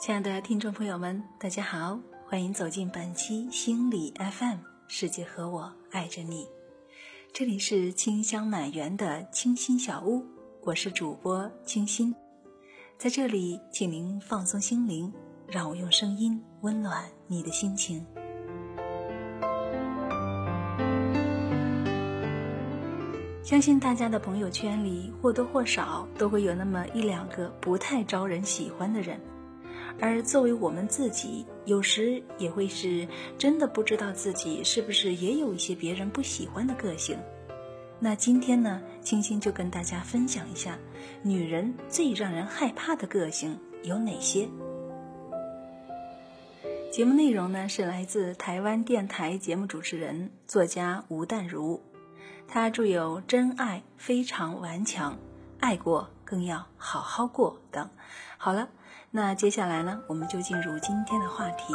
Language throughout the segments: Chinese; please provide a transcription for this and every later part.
亲爱的听众朋友们，大家好，欢迎走进本期心理 FM，世界和我爱着你。这里是清香满园的清新小屋，我是主播清新，在这里，请您放松心灵，让我用声音温暖你的心情。相信大家的朋友圈里或多或少都会有那么一两个不太招人喜欢的人，而作为我们自己，有时也会是真的不知道自己是不是也有一些别人不喜欢的个性。那今天呢，青青就跟大家分享一下，女人最让人害怕的个性有哪些。节目内容呢是来自台湾电台节目主持人、作家吴淡如。他著有《真爱非常顽强》，爱过更要好好过等。好了，那接下来呢，我们就进入今天的话题：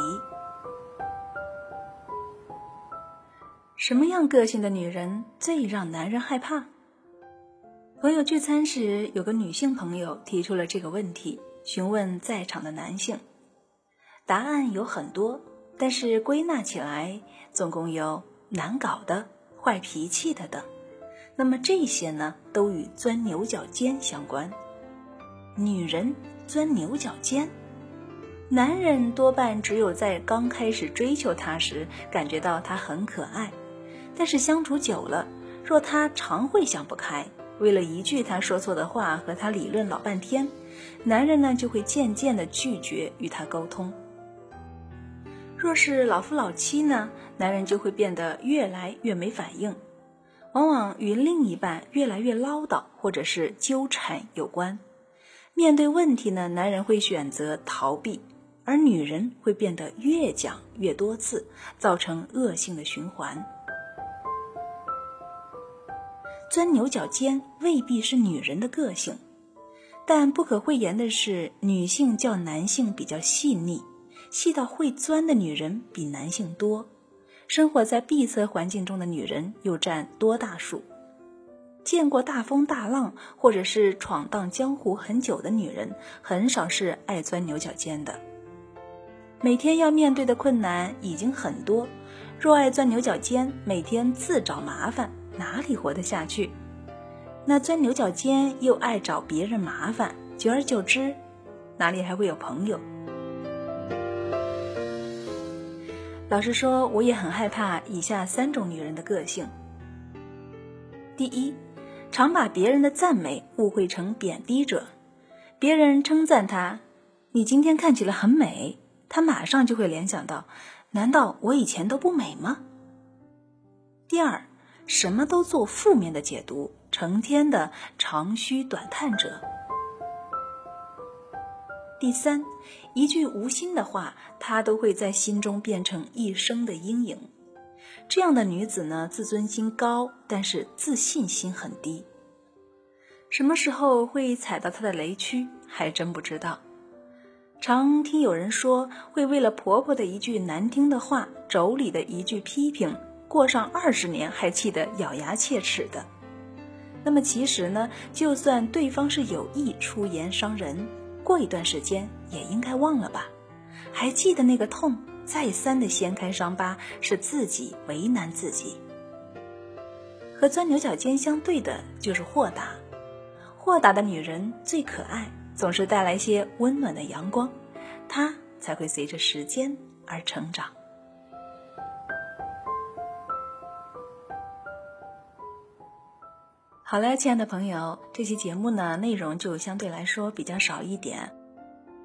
什么样个性的女人最让男人害怕？朋友聚餐时，有个女性朋友提出了这个问题，询问在场的男性。答案有很多，但是归纳起来，总共有难搞的。坏脾气的等，那么这些呢，都与钻牛角尖相关。女人钻牛角尖，男人多半只有在刚开始追求她时，感觉到她很可爱，但是相处久了，若她常会想不开，为了一句她说错的话和她理论老半天，男人呢就会渐渐的拒绝与她沟通。若是老夫老妻呢，男人就会变得越来越没反应，往往与另一半越来越唠叨或者是纠缠有关。面对问题呢，男人会选择逃避，而女人会变得越讲越多次，造成恶性的循环。钻牛角尖未必是女人的个性，但不可讳言的是，女性较男性比较细腻。细到会钻的女人比男性多，生活在闭塞环境中的女人又占多大数？见过大风大浪或者是闯荡江湖很久的女人，很少是爱钻牛角尖的。每天要面对的困难已经很多，若爱钻牛角尖，每天自找麻烦，哪里活得下去？那钻牛角尖又爱找别人麻烦，久而久之，哪里还会有朋友？老实说，我也很害怕以下三种女人的个性。第一，常把别人的赞美误会成贬低者。别人称赞他：“你今天看起来很美。”他马上就会联想到：“难道我以前都不美吗？”第二，什么都做负面的解读，成天的长吁短叹者。第三，一句无心的话，他都会在心中变成一生的阴影。这样的女子呢，自尊心高，但是自信心很低。什么时候会踩到她的雷区，还真不知道。常听有人说，会为了婆婆的一句难听的话、妯娌的一句批评，过上二十年还气得咬牙切齿的。那么其实呢，就算对方是有意出言伤人。过一段时间也应该忘了吧，还记得那个痛，再三的掀开伤疤，是自己为难自己。和钻牛角尖相对的就是豁达，豁达的女人最可爱，总是带来些温暖的阳光，她才会随着时间而成长。好了，亲爱的朋友，这期节目呢内容就相对来说比较少一点。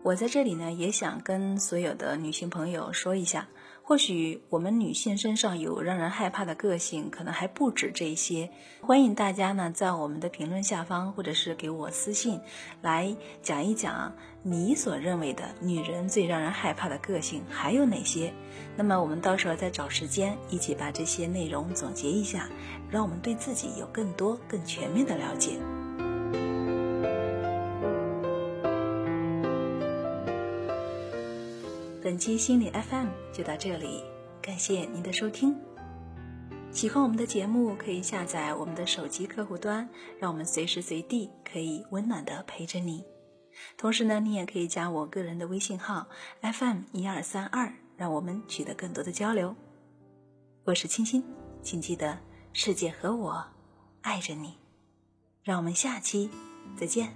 我在这里呢也想跟所有的女性朋友说一下，或许我们女性身上有让人害怕的个性，可能还不止这些。欢迎大家呢在我们的评论下方，或者是给我私信，来讲一讲你所认为的女人最让人害怕的个性还有哪些。那么我们到时候再找时间一起把这些内容总结一下。让我们对自己有更多、更全面的了解。本期心理 FM 就到这里，感谢您的收听。喜欢我们的节目，可以下载我们的手机客户端，让我们随时随地可以温暖的陪着你。同时呢，你也可以加我个人的微信号 FM 一二三二，让我们取得更多的交流。我是清新，请记得世界和我爱着你。让我们下期再见。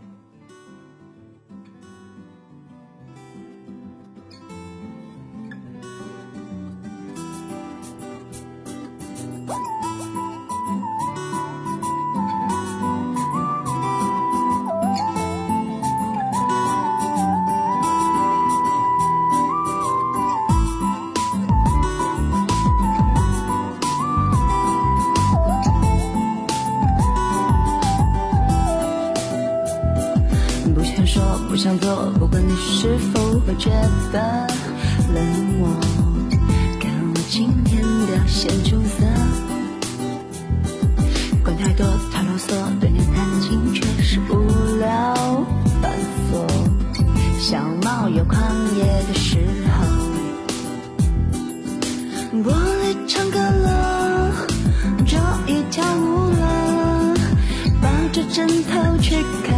显出色。管太多，太啰嗦，对你弹琴却是无聊反锁。小猫有狂野的时候，玻璃唱歌了，桌椅跳舞了，抱着枕头去看。